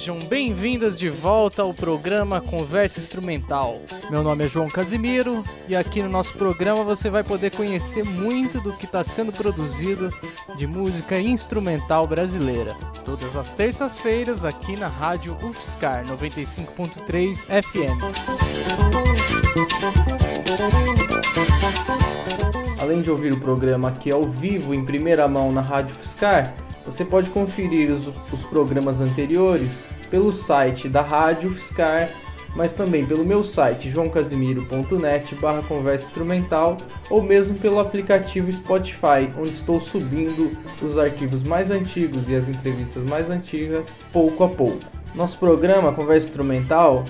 sejam bem-vindas de volta ao programa Conversa Instrumental. Meu nome é João Casimiro e aqui no nosso programa você vai poder conhecer muito do que está sendo produzido de música instrumental brasileira. Todas as terças-feiras aqui na Rádio UFSCar 95.3 FM. Além de ouvir o programa aqui ao vivo em primeira mão na Rádio UFSCar, você pode conferir os, os programas anteriores pelo site da Rádio Fiscar, mas também pelo meu site joãocasimiro.net barra conversa instrumental ou mesmo pelo aplicativo Spotify, onde estou subindo os arquivos mais antigos e as entrevistas mais antigas pouco a pouco. Nosso programa Conversa Instrumental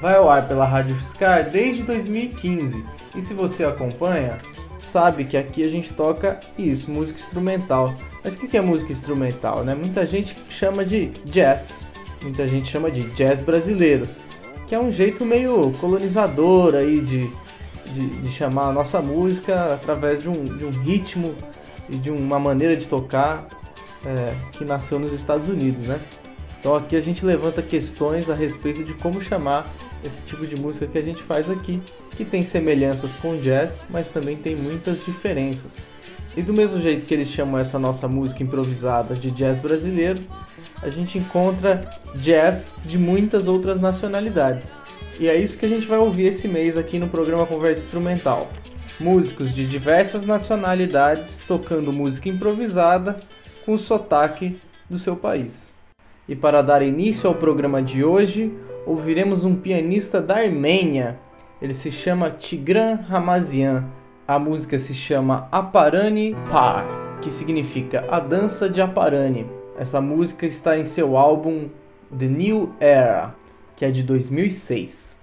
vai ao ar pela Rádio Fiscar desde 2015 e se você acompanha, sabe que aqui a gente toca isso, música instrumental. Mas o que é música instrumental? Né? Muita gente chama de jazz, muita gente chama de jazz brasileiro, que é um jeito meio colonizador aí de, de, de chamar a nossa música através de um, de um ritmo e de uma maneira de tocar é, que nasceu nos Estados Unidos, né? Então aqui a gente levanta questões a respeito de como chamar esse tipo de música que a gente faz aqui, que tem semelhanças com jazz, mas também tem muitas diferenças. E do mesmo jeito que eles chamam essa nossa música improvisada de jazz brasileiro, a gente encontra jazz de muitas outras nacionalidades. E é isso que a gente vai ouvir esse mês aqui no programa Conversa Instrumental. Músicos de diversas nacionalidades tocando música improvisada com o sotaque do seu país. E para dar início ao programa de hoje, ouviremos um pianista da Armênia. Ele se chama Tigran Ramazian. A música se chama Aparani Par, que significa a dança de Aparani. Essa música está em seu álbum The New Era, que é de 2006.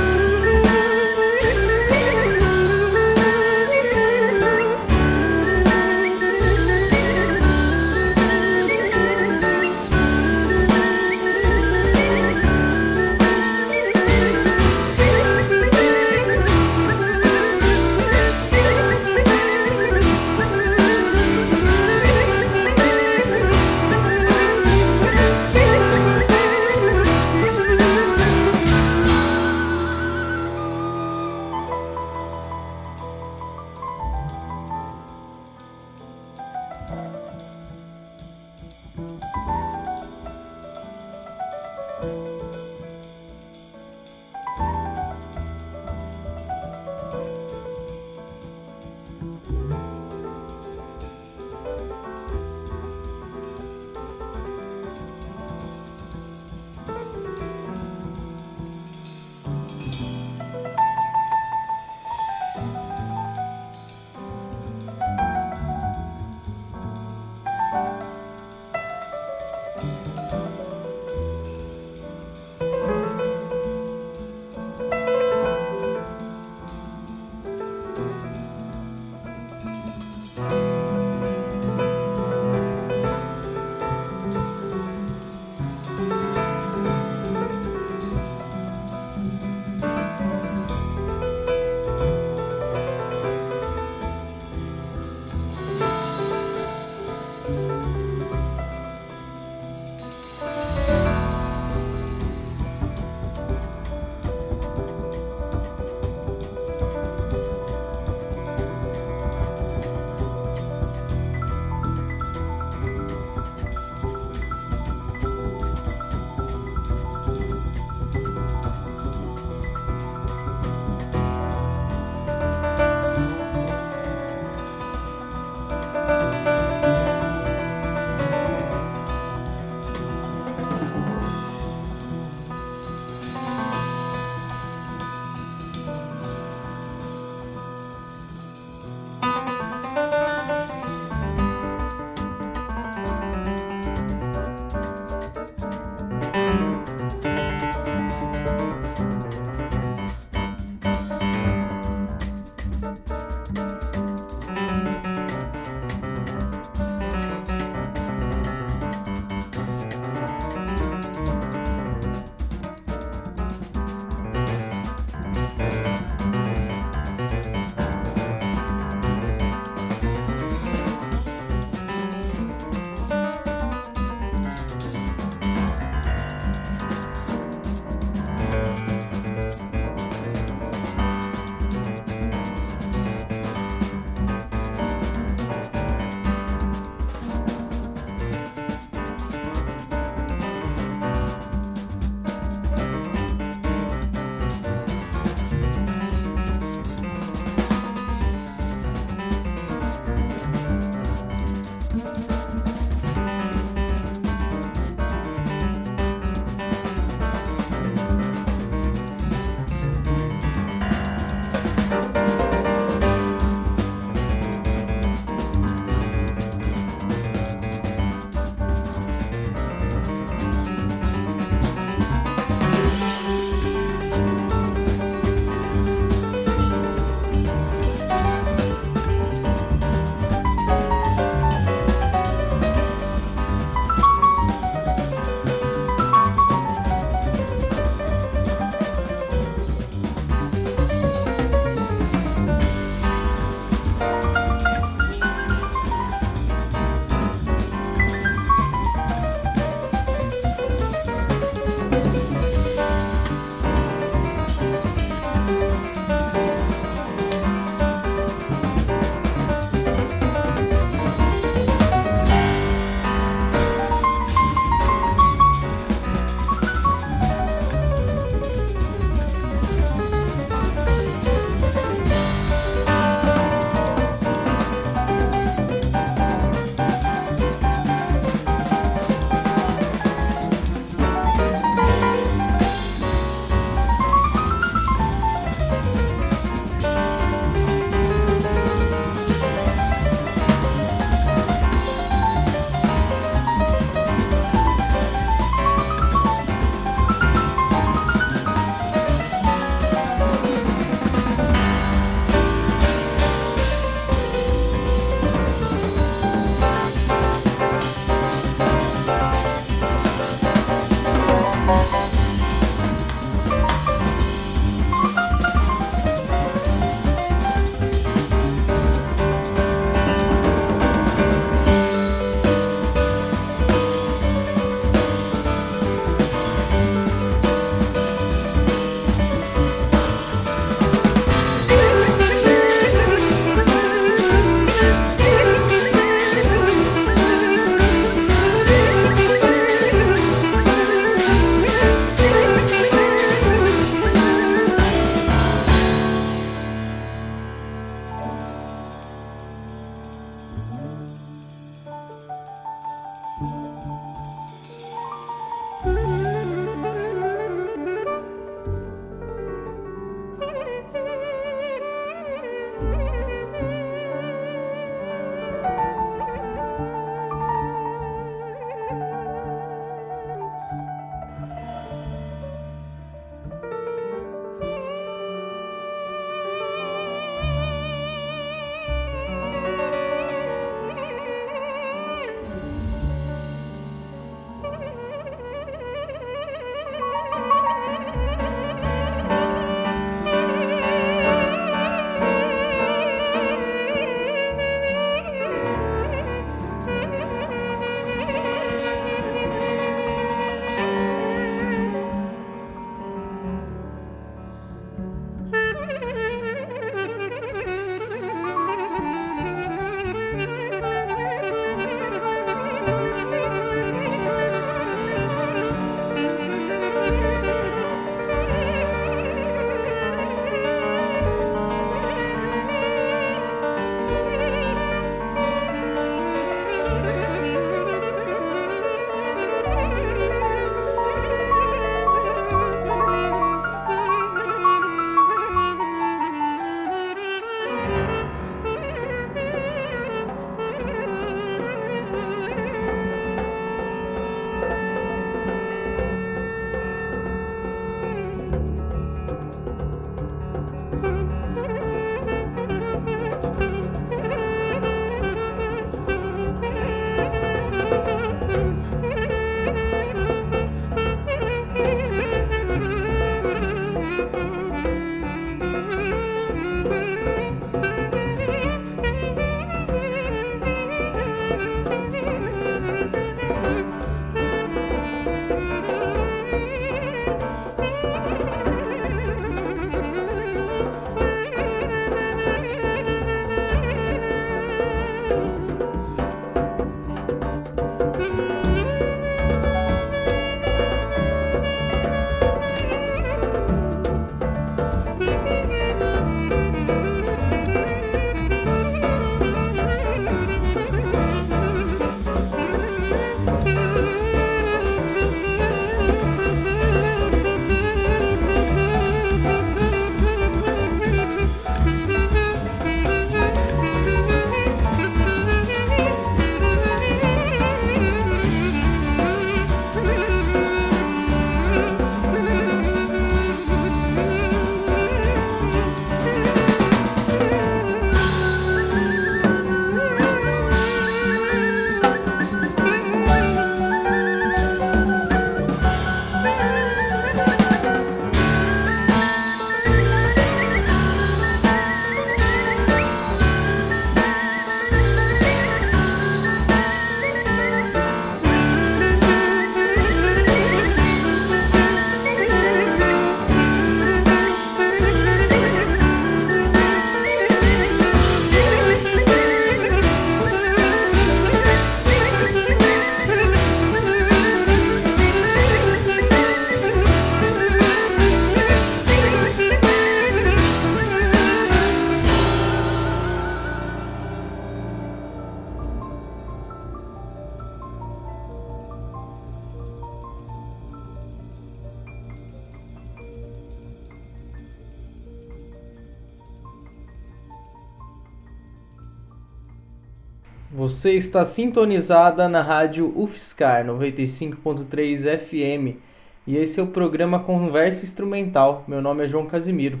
Você está sintonizada na rádio UFSCar 95.3 FM e esse é o programa Conversa Instrumental. Meu nome é João Casimiro.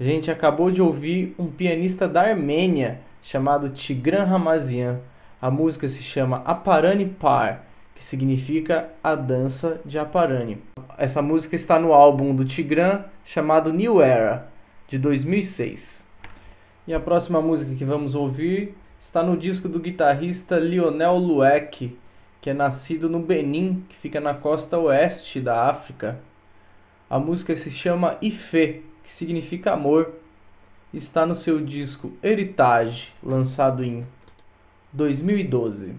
A gente acabou de ouvir um pianista da Armênia chamado Tigran Ramazian. A música se chama Aparani Par, que significa a dança de Aparani. Essa música está no álbum do Tigran chamado New Era, de 2006. E a próxima música que vamos ouvir está no disco do guitarrista Lionel Lueck, que é nascido no Benin, que fica na costa oeste da África. A música se chama Ife, que significa amor. Está no seu disco Heritage, lançado em 2012.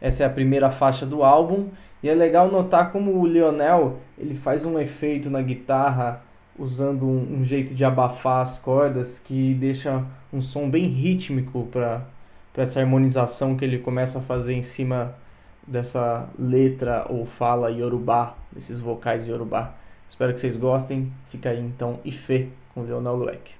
Essa é a primeira faixa do álbum e é legal notar como o Lionel ele faz um efeito na guitarra usando um, um jeito de abafar as cordas que deixa um som bem rítmico para essa harmonização que ele começa a fazer em cima dessa letra ou fala Yorubá, desses vocais Yorubá. Espero que vocês gostem. Fica aí então Ife com Leonel Lueck.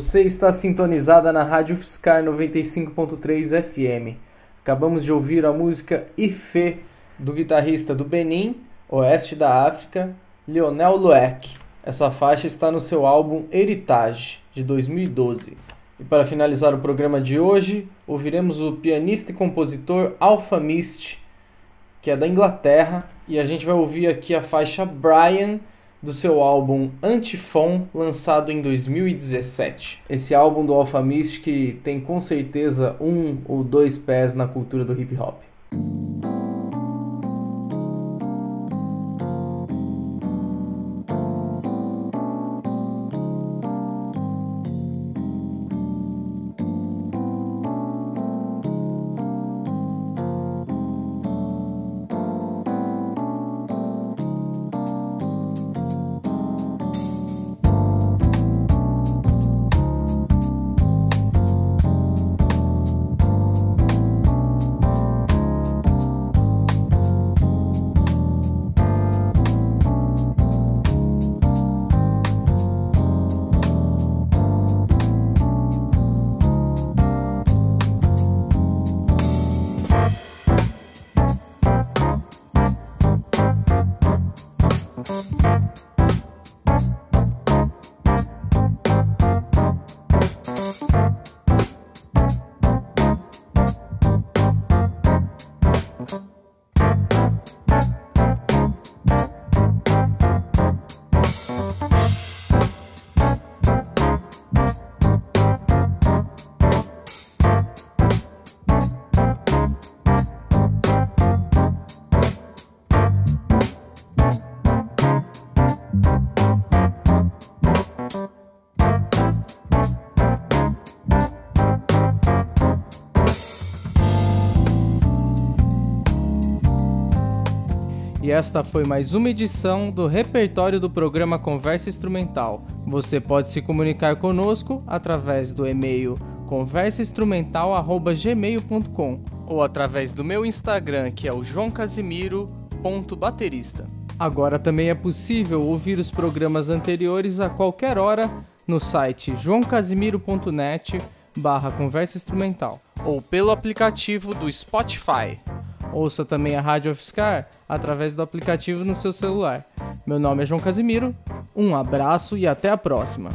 Você está sintonizada na Rádio Fiscar 95.3 FM. Acabamos de ouvir a música Ife do guitarrista do Benin, oeste da África, Lionel Lueck. Essa faixa está no seu álbum Heritage, de 2012. E para finalizar o programa de hoje, ouviremos o pianista e compositor Alpha Mist, que é da Inglaterra, e a gente vai ouvir aqui a faixa Brian do seu álbum Antifon, lançado em 2017. Esse álbum do Alpha que tem com certeza um ou dois pés na cultura do hip hop. E esta foi mais uma edição do repertório do programa Conversa Instrumental. Você pode se comunicar conosco através do e-mail conversainstrumental@gmail.com ou através do meu Instagram, que é o joãocasimiro.baterista. Agora também é possível ouvir os programas anteriores a qualquer hora no site joãocasimiro.net barra conversa instrumental ou pelo aplicativo do Spotify. Ouça também a Rádio Fiscar através do aplicativo no seu celular. Meu nome é João Casimiro, um abraço e até a próxima!